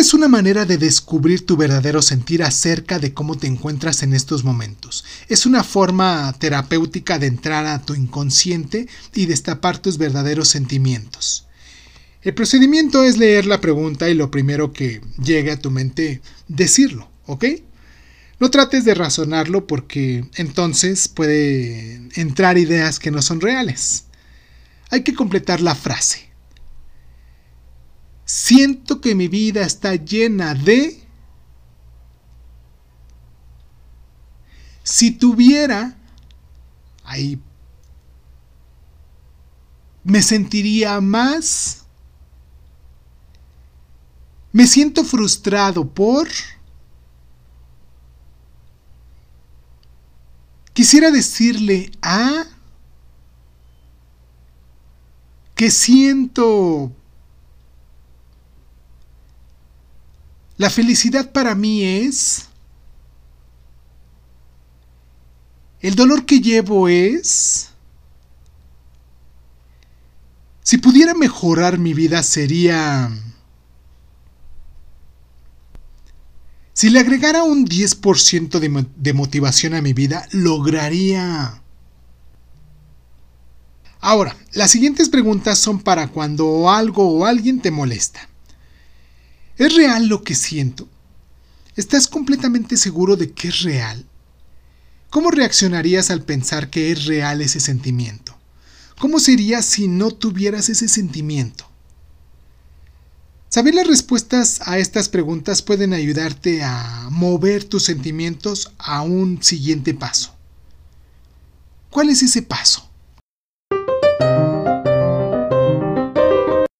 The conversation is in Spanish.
es una manera de descubrir tu verdadero sentir acerca de cómo te encuentras en estos momentos. Es una forma terapéutica de entrar a tu inconsciente y destapar tus verdaderos sentimientos. El procedimiento es leer la pregunta y lo primero que llegue a tu mente, decirlo, ¿ok? No trates de razonarlo porque entonces puede entrar ideas que no son reales. Hay que completar la frase. Siento que mi vida está llena de... Si tuviera... Ahí... Me sentiría más... Me siento frustrado por... Quisiera decirle a... que siento La felicidad para mí es... El dolor que llevo es... Si pudiera mejorar mi vida sería... Si le agregara un 10% de, de, motivación a mi vida, lograría... Ahora, las siguientes preguntas son para cuando algo o alguien te molesta. ¿Es real lo que siento? ¿Estás completamente seguro de que es real? ¿Cómo reaccionarías al pensar que es real ese sentimiento? ¿Cómo sería si no tuvieras ese sentimiento? Saber las respuestas a estas preguntas pueden ayudarte a mover tus sentimientos a un siguiente paso. ¿Cuál es ese paso?